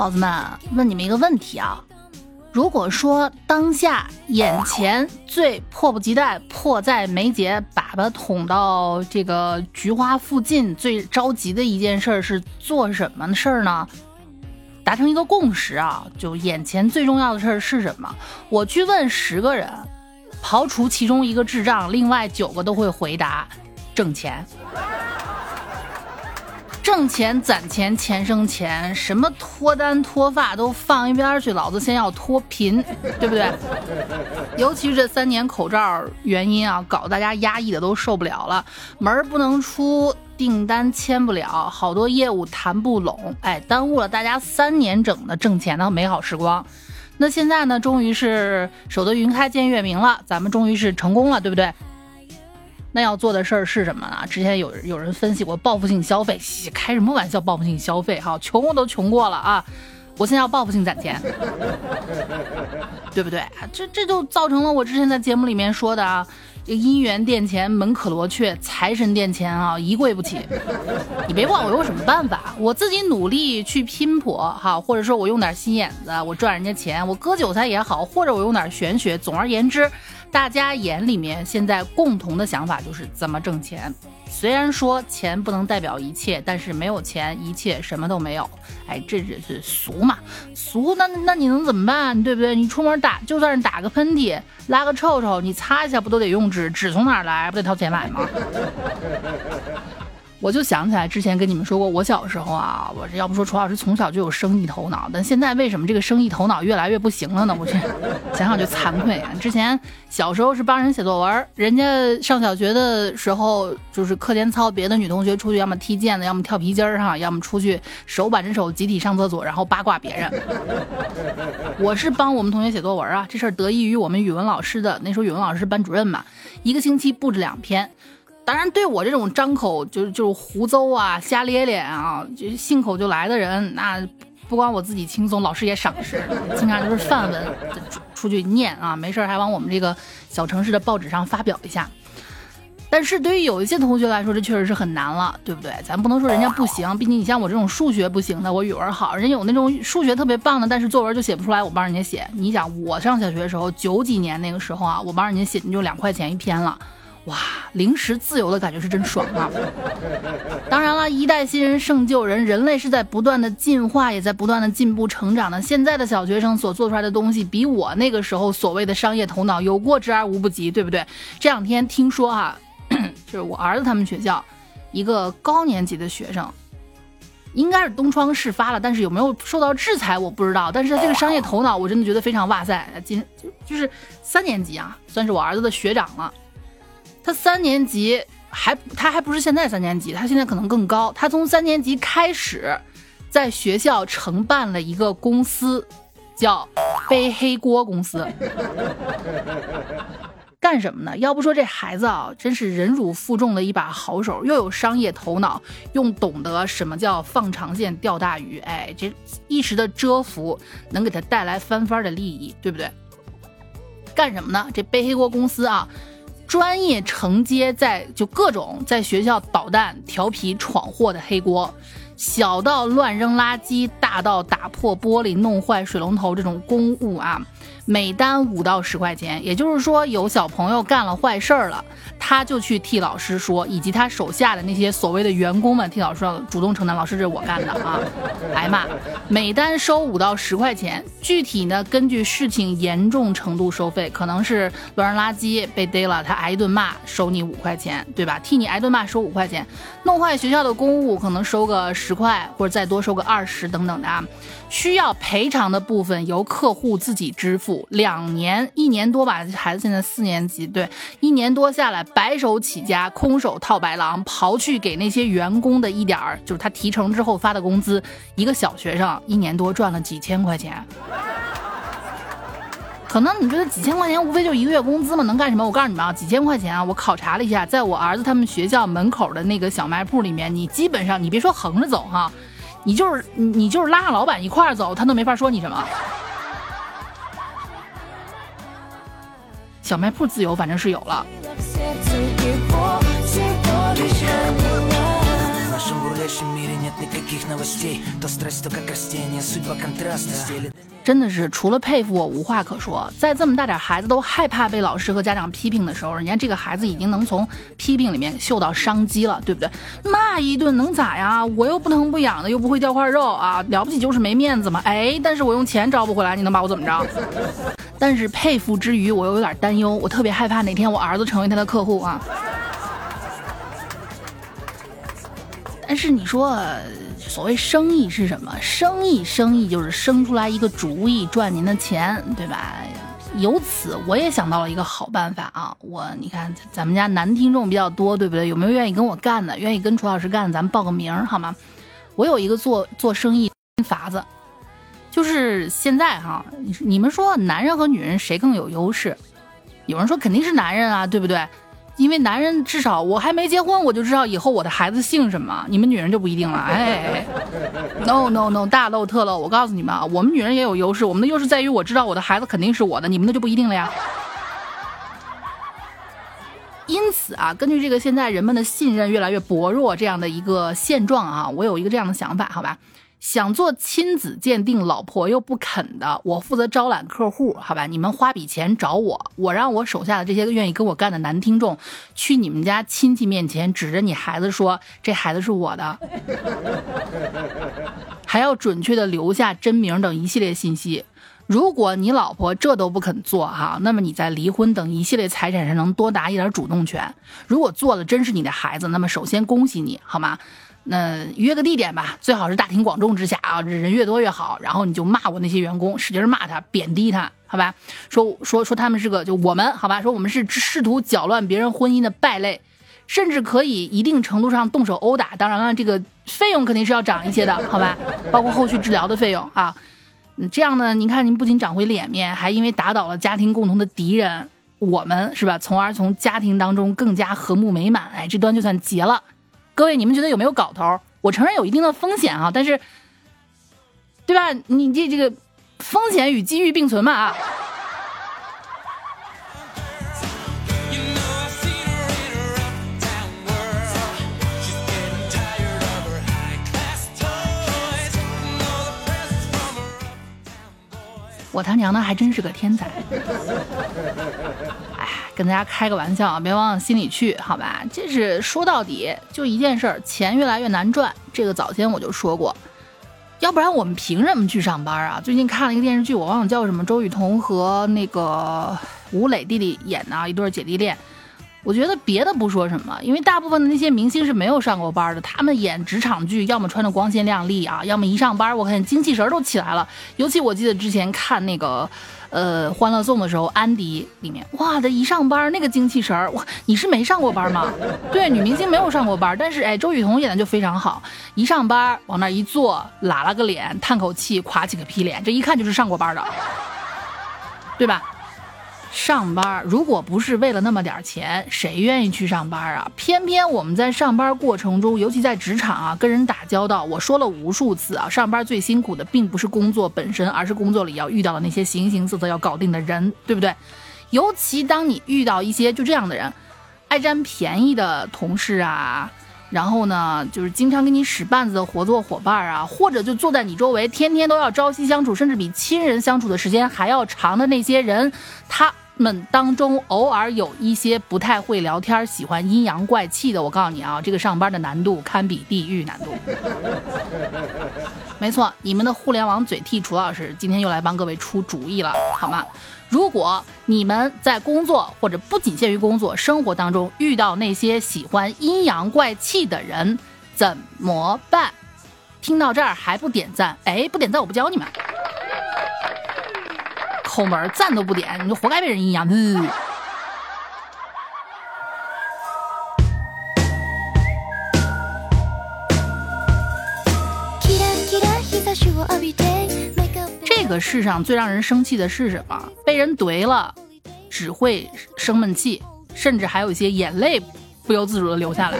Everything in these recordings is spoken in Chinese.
宝子们，问你们一个问题啊。如果说当下眼前最迫不及待、迫在眉睫，粑粑捅到这个菊花附近，最着急的一件事是做什么事儿呢？达成一个共识啊，就眼前最重要的事儿是什么？我去问十个人，刨除其中一个智障，另外九个都会回答挣钱。挣钱攒钱钱生钱，什么脱单脱发都放一边去，老子先要脱贫，对不对？尤其是这三年口罩原因啊，搞得大家压抑的都受不了了，门儿不能出，订单签不了，好多业务谈不拢，哎，耽误了大家三年整的挣钱的美好时光。那现在呢，终于是守得云开见月明了，咱们终于是成功了，对不对？那要做的事儿是什么呢？之前有有人分析过报复性消费，开什么玩笑？报复性消费，哈，穷我都穷过了啊！我现在要报复性攒钱，对不对？这这就造成了我之前在节目里面说的啊，姻缘殿前门可罗雀，财神殿前啊一跪不起。你别管我有什么办法，我自己努力去拼搏哈，或者说我用点心眼子，我赚人家钱，我割韭菜也好，或者我用点玄学。总而言之。大家眼里面现在共同的想法就是怎么挣钱。虽然说钱不能代表一切，但是没有钱，一切什么都没有。哎，这只是俗嘛，俗那那你能怎么办？对不对？你出门打，就算是打个喷嚏、拉个臭臭，你擦一下不都得用纸？纸从哪来？不得掏钱买吗？我就想起来之前跟你们说过，我小时候啊，我这要不说楚老师从小就有生意头脑，但现在为什么这个生意头脑越来越不行了呢？我这 想想就惭愧啊！之前小时候是帮人写作文，人家上小学的时候就是课间操，别的女同学出去要么踢毽子，要么跳皮筋儿哈，要么出去手挽着手集体上厕所，然后八卦别人。我是帮我们同学写作文啊，这事儿得益于我们语文老师的，那时候语文老师是班主任嘛，一个星期布置两篇。当然，对我这种张口就就是胡诌啊、瞎咧咧啊，就信口就来的人，那不光我自己轻松，老师也赏识，经常就是范文出去念啊，没事还往我们这个小城市的报纸上发表一下。但是对于有一些同学来说，这确实是很难了，对不对？咱不能说人家不行，毕竟你像我这种数学不行的，我语文好，人有那种数学特别棒的，但是作文就写不出来，我帮人家写。你想我上小学的时候，九几年那个时候啊，我帮人家写你就两块钱一篇了。哇，零食自由的感觉是真爽啊！当然了，一代新人胜旧人，人类是在不断的进化，也在不断的进步成长的。现在的小学生所做出来的东西，比我那个时候所谓的商业头脑有过之而无不及，对不对？这两天听说啊，就是我儿子他们学校一个高年级的学生，应该是东窗事发了，但是有没有受到制裁我不知道。但是这个商业头脑，我真的觉得非常哇塞！今就是三年级啊，算是我儿子的学长了。他三年级还他还不是现在三年级，他现在可能更高。他从三年级开始，在学校承办了一个公司，叫背黑锅公司。干什么呢？要不说这孩子啊，真是忍辱负重的一把好手，又有商业头脑，又懂得什么叫放长线钓大鱼。哎，这一时的蛰伏能给他带来翻番的利益，对不对？干什么呢？这背黑锅公司啊。专业承接在就各种在学校捣蛋、调皮、闯祸的黑锅，小到乱扔垃圾，大到打破玻璃、弄坏水龙头这种公务啊。每单五到十块钱，也就是说，有小朋友干了坏事儿了，他就去替老师说，以及他手下的那些所谓的员工们替老师主动承担。老师，这是我干的啊！挨骂，每单收五到十块钱，具体呢根据事情严重程度收费，可能是乱扔垃圾被逮了，他挨一顿骂，收你五块钱，对吧？替你挨顿骂收五块钱，弄坏学校的公物可能收个十十块，或者再多收个二十等等的啊。需要赔偿的部分由客户自己支付。两年一年多吧，孩子现在四年级，对，一年多下来白手起家，空手套白狼，刨去给那些员工的一点儿，就是他提成之后发的工资，一个小学生一年多赚了几千块钱。可能你觉得几千块钱无非就一个月工资嘛，能干什么？我告诉你们啊，几千块钱啊，我考察了一下，在我儿子他们学校门口的那个小卖铺里面，你基本上你别说横着走哈。你就是你，就是拉着老板一块儿走，他都没法说你什么。小卖铺自由，反正是有了。真的是除了佩服我无话可说，在这么大点孩子都害怕被老师和家长批评的时候，人家这个孩子已经能从批评里面嗅到商机了，对不对？骂一顿能咋呀？我又不疼不痒的，又不会掉块肉啊，了不起就是没面子嘛。哎，但是我用钱招不回来，你能把我怎么着？但是佩服之余，我又有点担忧，我特别害怕哪天我儿子成为他的客户啊。但是你说。所谓生意是什么？生意，生意就是生出来一个主意赚您的钱，对吧？由此我也想到了一个好办法啊！我你看咱们家男听众比较多，对不对？有没有愿意跟我干的？愿意跟楚老师干的？咱们报个名好吗？我有一个做做生意法子，就是现在哈，你们说男人和女人谁更有优势？有人说肯定是男人啊，对不对？因为男人至少我还没结婚，我就知道以后我的孩子姓什么。你们女人就不一定了，哎，no no no，大漏特漏。我告诉你们啊，我们女人也有优势，我们的优势在于我知道我的孩子肯定是我的，你们的就不一定了呀。因此啊，根据这个现在人们的信任越来越薄弱这样的一个现状啊，我有一个这样的想法，好吧。想做亲子鉴定，老婆又不肯的，我负责招揽客户，好吧？你们花笔钱找我，我让我手下的这些愿意跟我干的男听众，去你们家亲戚面前指着你孩子说：“这孩子是我的。”还要准确的留下真名等一系列信息。如果你老婆这都不肯做哈，那么你在离婚等一系列财产上能多拿一点主动权。如果做的真是你的孩子，那么首先恭喜你，好吗？那约个地点吧，最好是大庭广众之下啊，人越多越好。然后你就骂我那些员工，使劲骂他，贬低他，好吧？说说说他们是个就我们好吧？说我们是试图搅乱别人婚姻的败类，甚至可以一定程度上动手殴打。当然了，这个费用肯定是要涨一些的，好吧？包括后续治疗的费用啊。这样呢，您看您不仅长回脸面，还因为打倒了家庭共同的敌人，我们是吧？从而从家庭当中更加和睦美满。哎，这端就算结了。各位，你们觉得有没有搞头？我承认有一定的风险啊，但是，对吧？你这这个风险与机遇并存嘛啊。我他娘的还真是个天才！哎，跟大家开个玩笑啊，别往心里去，好吧？这是说到底就一件事儿，钱越来越难赚。这个早先我就说过，要不然我们凭什么去上班啊？最近看了一个电视剧，我忘了叫什么，周雨彤和那个吴磊弟弟演的一对姐弟恋。我觉得别的不说什么，因为大部分的那些明星是没有上过班的，他们演职场剧，要么穿的光鲜亮丽啊，要么一上班，我看精气神都起来了。尤其我记得之前看那个，呃，《欢乐颂》的时候，安迪里面，哇，他一上班那个精气神，哇，你是没上过班吗？对，女明星没有上过班，但是哎，周雨彤演的就非常好，一上班往那一坐，拉了个脸，叹口气，垮起个皮脸，这一看就是上过班的，对吧？上班如果不是为了那么点钱，谁愿意去上班啊？偏偏我们在上班过程中，尤其在职场啊，跟人打交道，我说了无数次啊，上班最辛苦的并不是工作本身，而是工作里要遇到的那些形形色色要搞定的人，对不对？尤其当你遇到一些就这样的人，爱占便宜的同事啊，然后呢，就是经常给你使绊子的合作伙伴啊，或者就坐在你周围，天天都要朝夕相处，甚至比亲人相处的时间还要长的那些人，他。们当中偶尔有一些不太会聊天、喜欢阴阳怪气的，我告诉你啊，这个上班的难度堪比地狱难度。没错，你们的互联网嘴替楚老师今天又来帮各位出主意了，好吗？如果你们在工作或者不仅限于工作生活当中遇到那些喜欢阴阳怪气的人，怎么办？听到这儿还不点赞？哎，不点赞我不教你们。抠门赞都不点，你就活该被人阴阳。这个世上最让人生气的是什么？被人怼了，只会生闷气，甚至还有一些眼泪。不由自主的流下来。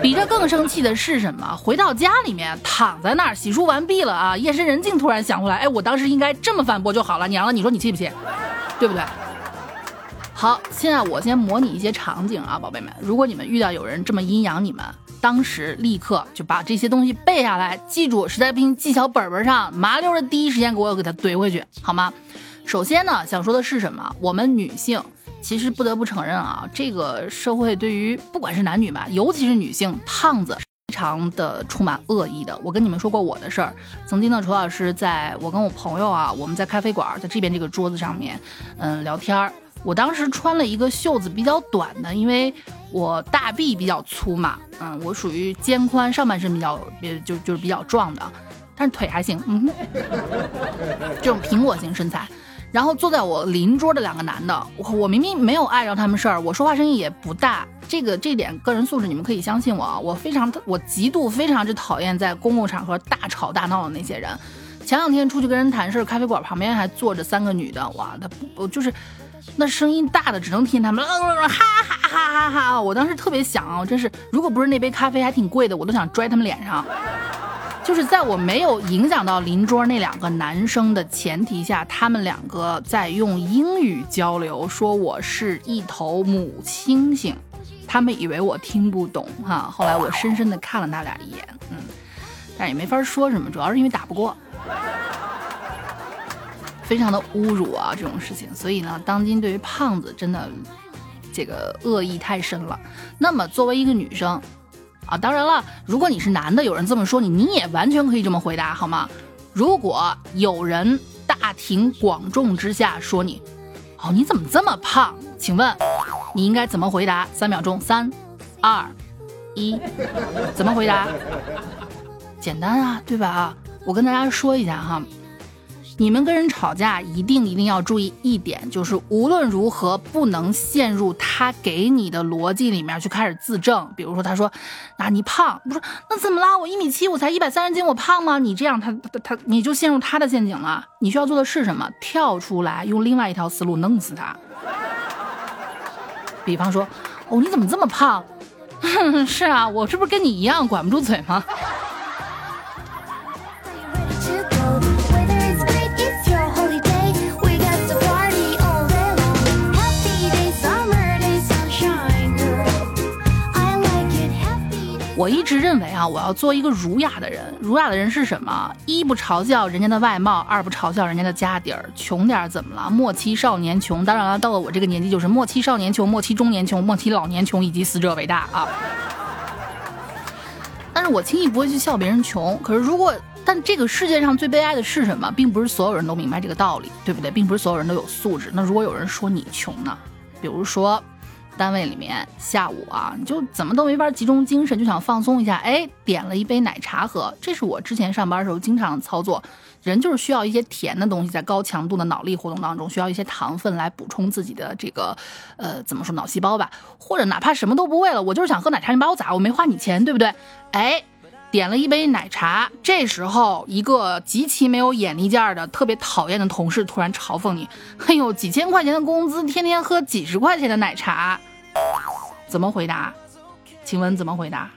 比这更生气的是什么？回到家里面，躺在那儿洗漱完毕了啊，夜深人静，突然想过来，哎，我当时应该这么反驳就好了。娘了，你说你气不气？对不对？好，现在我先模拟一些场景啊，宝贝们，如果你们遇到有人这么阴阳你们，当时立刻就把这些东西背下来，记住，实在不行记小本本上，麻溜的第一时间给我给它怼回去，好吗？首先呢，想说的是什么？我们女性其实不得不承认啊，这个社会对于不管是男女吧，尤其是女性，胖子非常的充满恶意的。我跟你们说过我的事儿，曾经呢，楚老师在我跟我朋友啊，我们在咖啡馆，在这边这个桌子上面，嗯，聊天儿。我当时穿了一个袖子比较短的，因为我大臂比较粗嘛，嗯，我属于肩宽，上半身比较，就就是比较壮的，但是腿还行，嗯，这种苹果型身材。然后坐在我邻桌的两个男的，我我明明没有碍着他们事儿，我说话声音也不大，这个这点个人素质你们可以相信我啊，我非常我极度非常之讨厌在公共场合大吵大闹的那些人。前两天出去跟人谈事，咖啡馆旁边还坐着三个女的，哇，他不就是。那声音大的只能听他们哈哈哈哈哈哈！我当时特别想啊，真是，如果不是那杯咖啡还挺贵的，我都想拽他们脸上。就是在我没有影响到邻桌那两个男生的前提下，他们两个在用英语交流，说我是一头母猩猩，他们以为我听不懂哈。后来我深深的看了他俩一眼，嗯，但也没法说什么，主要是因为打不过。非常的侮辱啊，这种事情，所以呢，当今对于胖子真的这个恶意太深了。那么作为一个女生啊，当然了，如果你是男的，有人这么说你，你也完全可以这么回答，好吗？如果有人大庭广众之下说你，哦，你怎么这么胖？请问你应该怎么回答？三秒钟，三、二、一，怎么回答？简单啊，对吧？啊我跟大家说一下哈。你们跟人吵架，一定一定要注意一点，就是无论如何不能陷入他给你的逻辑里面去开始自证。比如说，他说：“那你胖，不是那怎么啦？我一米七，我才一百三十斤，我胖吗？”你这样，他他他，你就陷入他的陷阱了。你需要做的是什么？跳出来，用另外一条思路弄死他。比方说：“哦，你怎么这么胖？” 是啊，我这不是跟你一样管不住嘴吗？我一直认为啊，我要做一个儒雅的人。儒雅的人是什么？一不嘲笑人家的外貌，二不嘲笑人家的家底儿。穷点儿怎么了？莫欺少年穷。当然了，到了我这个年纪，就是莫欺少年穷，莫欺中年穷，莫欺老年穷，以及死者为大啊。但是我轻易不会去笑别人穷。可是如果，但这个世界上最悲哀的是什么？并不是所有人都明白这个道理，对不对？并不是所有人都有素质。那如果有人说你穷呢？比如说。单位里面下午啊，你就怎么都没法集中精神，就想放松一下。哎，点了一杯奶茶喝，这是我之前上班的时候经常操作。人就是需要一些甜的东西，在高强度的脑力活动当中，需要一些糖分来补充自己的这个呃，怎么说脑细胞吧？或者哪怕什么都不为了，我就是想喝奶茶，你把我咋？我没花你钱，对不对？哎，点了一杯奶茶，这时候一个极其没有眼力见儿的、特别讨厌的同事突然嘲讽你：“哎呦，几千块钱的工资，天天喝几十块钱的奶茶。”怎么回答？请问怎么回答？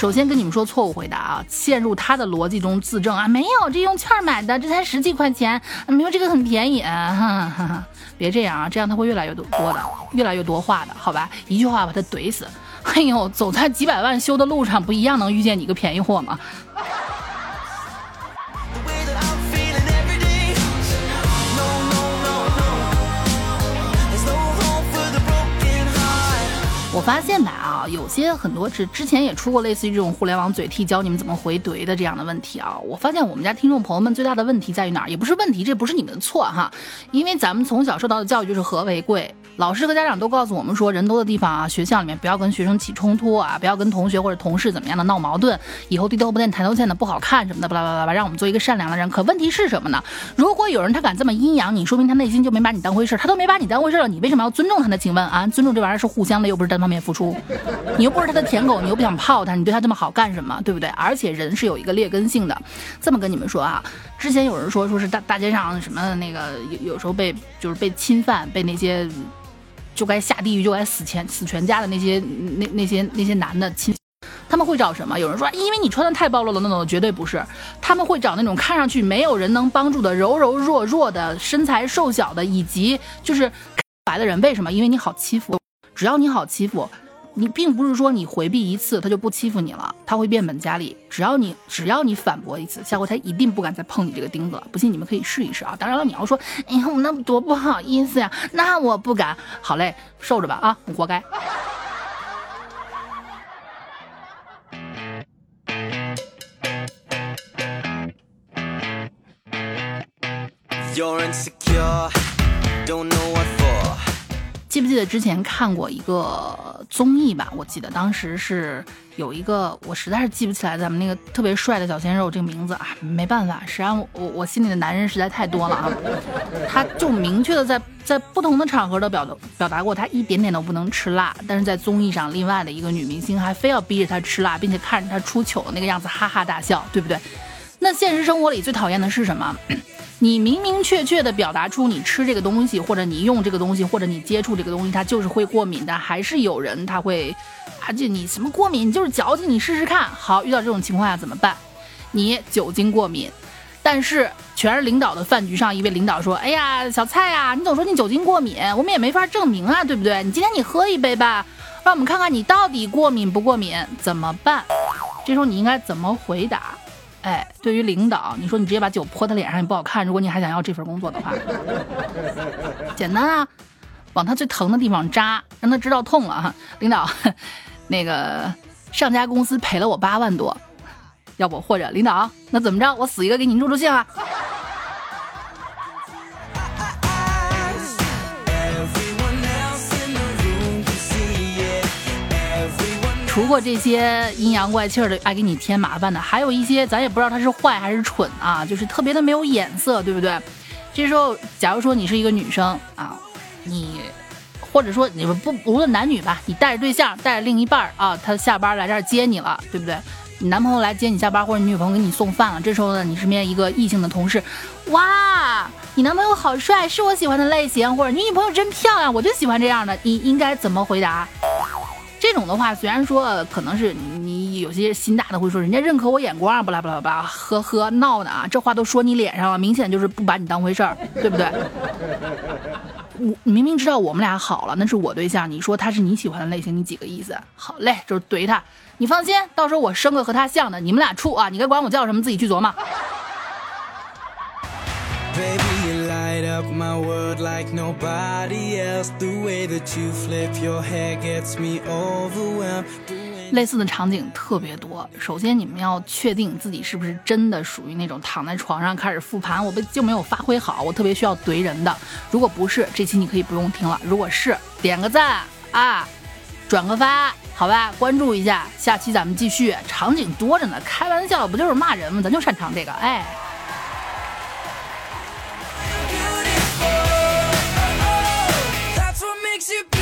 首先跟你们说错误回答啊，陷入他的逻辑中自证啊，没有，这用券买的，这才十几块钱，没有这个很便宜啊，别这样啊，这样他会越来越多多的，越来越多话的，好吧，一句话把他怼死。哎呦，走在几百万修的路上，不一样能遇见你个便宜货吗？我发现吧啊，有些很多之之前也出过类似于这种互联网嘴替教你们怎么回怼的这样的问题啊。我发现我们家听众朋友们最大的问题在于哪儿？也不是问题，这不是你们的错哈，因为咱们从小受到的教育就是和为贵。老师和家长都告诉我们说，人多的地方啊，学校里面不要跟学生起冲突啊，不要跟同学或者同事怎么样的闹矛盾，以后低头不见抬头见的不好看什么的，巴拉巴拉巴拉，让我们做一个善良的人。可问题是什么呢？如果有人他敢这么阴阳你，说明他内心就没把你当回事，他都没把你当回事了，你为什么要尊重他呢？请问啊，尊重这玩意儿是互相的，又不是单方面付出，你又不是他的舔狗，你又不想泡他，你对他这么好干什么？对不对？而且人是有一个劣根性的，这么跟你们说啊，之前有人说说是大大街上什么那个有有时候被就是被侵犯，被那些。就该下地狱，就该死全死全家的那些那那些那些男的亲，他们会找什么？有人说，因为你穿的太暴露了，那种绝对不是。他们会找那种看上去没有人能帮助的柔柔弱弱的身材瘦小的，以及就是白的人。为什么？因为你好欺负，只要你好欺负。你并不是说你回避一次他就不欺负你了，他会变本加厉。只要你只要你反驳一次，下回他一定不敢再碰你这个钉子了。不信你们可以试一试啊！当然了，你要说，哎呀，我那多不好意思呀，那我不敢。好嘞，受着吧啊，你活该。记不记得之前看过一个综艺吧？我记得当时是有一个，我实在是记不起来咱们那个特别帅的小鲜肉这个名字啊，没办法，实际上我我心里的男人实在太多了啊。他就明确的在在不同的场合都表表达过，他一点点都不能吃辣，但是在综艺上，另外的一个女明星还非要逼着他吃辣，并且看着他出糗的那个样子哈哈大笑，对不对？那现实生活里最讨厌的是什么？你明明确确的表达出你吃这个东西，或者你用这个东西，或者你接触这个东西，它就是会过敏的，还是有人他会，啊，就你什么过敏，你就是矫情，你试试看。好，遇到这种情况下怎么办？你酒精过敏，但是全是领导的饭局上，一位领导说：“哎呀，小蔡呀，你总说你酒精过敏，我们也没法证明啊，对不对？你今天你喝一杯吧，让我们看看你到底过敏不过敏，怎么办？”这时候你应该怎么回答？哎，对于领导，你说你直接把酒泼他脸上也不好看。如果你还想要这份工作的话，简单啊，往他最疼的地方扎，让他知道痛了哈。领导，那个上家公司赔了我八万多，要不或者领导，那怎么着，我死一个给你助助兴啊。除过这些阴阳怪气的爱给你添麻烦的，还有一些咱也不知道他是坏还是蠢啊，就是特别的没有眼色，对不对？这时候，假如说你是一个女生啊，你或者说你们不无论男女吧，你带着对象带着另一半啊，他下班来这儿接你了，对不对？你男朋友来接你下班，或者你女朋友给你送饭了，这时候呢，你身边一个异性的同事，哇，你男朋友好帅，是我喜欢的类型，或者你女朋友真漂亮，我就喜欢这样的，你应该怎么回答？这种的话，虽然说可能是你有些心大的会说人家认可我眼光，巴拉巴拉巴拉，呵呵，闹呢啊，这话都说你脸上了，明显就是不把你当回事儿，对不对？我明明知道我们俩好了，那是我对象，你说他是你喜欢的类型，你几个意思？好嘞，就是怼他，你放心，到时候我生个和他像的，你们俩处啊，你该管我叫什么自己去琢磨。类似的场景特别多。首先，你们要确定自己是不是真的属于那种躺在床上开始复盘，我被就没有发挥好，我特别需要怼人的。如果不是，这期你可以不用听了。如果是，点个赞啊，转个发，好吧，关注一下，下期咱们继续。场景多着呢，开玩笑不就是骂人吗？咱就擅长这个，哎。to be